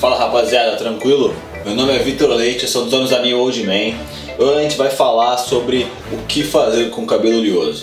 Fala rapaziada, tranquilo? Meu nome é Vitor Leite, eu sou dos anos da New Old Man. Hoje a gente vai falar sobre o que fazer com cabelo oleoso.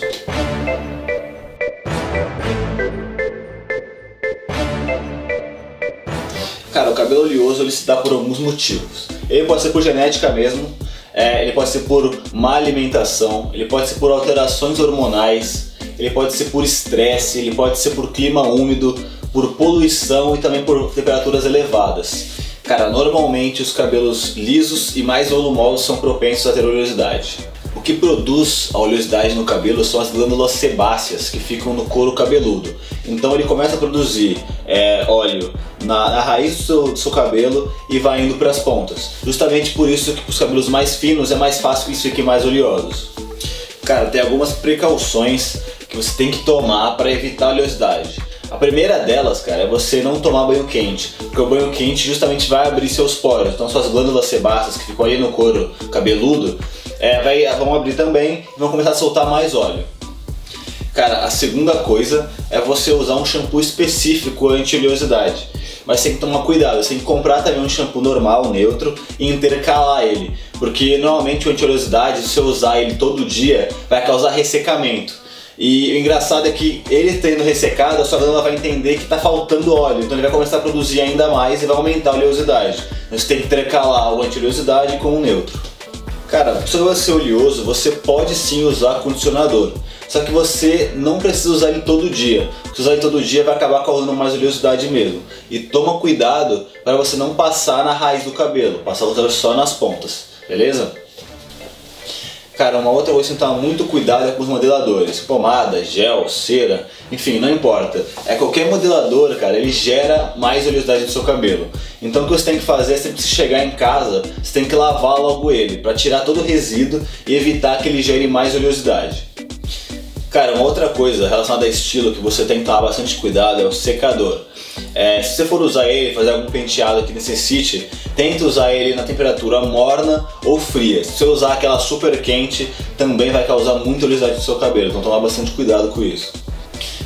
Cara, o cabelo oleoso ele se dá por alguns motivos. Ele pode ser por genética mesmo, é, ele pode ser por má alimentação, ele pode ser por alterações hormonais, ele pode ser por estresse, ele pode ser por clima úmido, por poluição e também por temperaturas elevadas. Cara, normalmente os cabelos lisos e mais volumosos são propensos a ter oleosidade. O que produz a oleosidade no cabelo são as glândulas sebáceas que ficam no couro cabeludo. Então ele começa a produzir é, óleo na, na, raiz do seu, do seu cabelo e vai indo para as pontas. Justamente por isso que os cabelos mais finos é mais fácil que eles fiquem mais oleosos. Cara, tem algumas precauções que você tem que tomar para evitar a oleosidade. A primeira delas, cara, é você não tomar banho quente, porque o banho quente justamente vai abrir seus poros. Então suas glândulas sebáceas que ficam ali no couro cabeludo é, vai, vão abrir também e vão começar a soltar mais óleo. Cara, a segunda coisa é você usar um shampoo específico anti-oleosidade. Mas tem que tomar cuidado, você tem que comprar também um shampoo normal, neutro, e intercalar ele. Porque normalmente o anti-oleosidade, se você usar ele todo dia, vai causar ressecamento. E o engraçado é que ele tendo ressecado, a sua glândula vai entender que está faltando óleo, então ele vai começar a produzir ainda mais e vai aumentar a oleosidade. Então você tem que intercalar o anti-oleosidade com o neutro. Cara, se você ser oleoso, você pode sim usar condicionador. Só que você não precisa usar ele todo dia. Se usar ele todo dia vai acabar causando mais oleosidade mesmo. E toma cuidado para você não passar na raiz do cabelo, passar só nas pontas, beleza? Cara, uma outra coisa que tomar muito cuidado é com os modeladores. Pomada, gel, cera, enfim, não importa. É qualquer modelador, cara, ele gera mais oleosidade no seu cabelo. Então o que você tem que fazer é sempre chegar em casa, você tem que lavar logo ele, para tirar todo o resíduo e evitar que ele gere mais oleosidade. Cara, uma outra coisa relacionada a estilo que você tem que tomar bastante cuidado é o secador. É, se você for usar ele, fazer algum penteado que necessite, tente usar ele na temperatura morna ou fria. Se você usar aquela super quente, também vai causar muita oleosidade no seu cabelo, então tomar bastante cuidado com isso.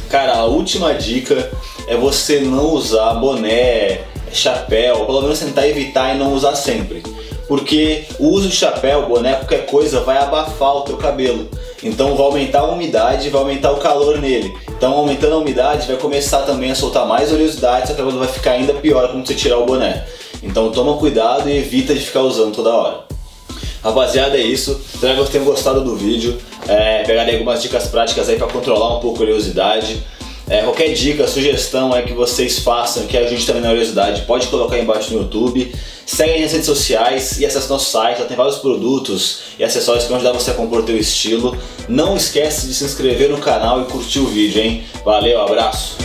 Cara, a última dica é você não usar boné, chapéu, pelo menos tentar evitar e não usar sempre. Porque o uso de chapéu, boné, qualquer coisa vai abafar o teu cabelo. Então vai aumentar a umidade, vai aumentar o calor nele. Então aumentando a umidade vai começar também a soltar mais oleosidade, seu cabelo vai ficar ainda pior quando você tirar o boné. Então toma cuidado e evita de ficar usando toda hora. Rapaziada, é isso. Espero que vocês tenham gostado do vídeo. É, pegarei algumas dicas práticas aí para controlar um pouco a oleosidade. É, qualquer dica, sugestão é que vocês façam, que ajude também na curiosidade, pode colocar aí embaixo no YouTube. Segue nas redes sociais e acesse nosso site, lá tem vários produtos e acessórios que vão ajudar você a compor teu estilo. Não esquece de se inscrever no canal e curtir o vídeo, hein? Valeu, abraço!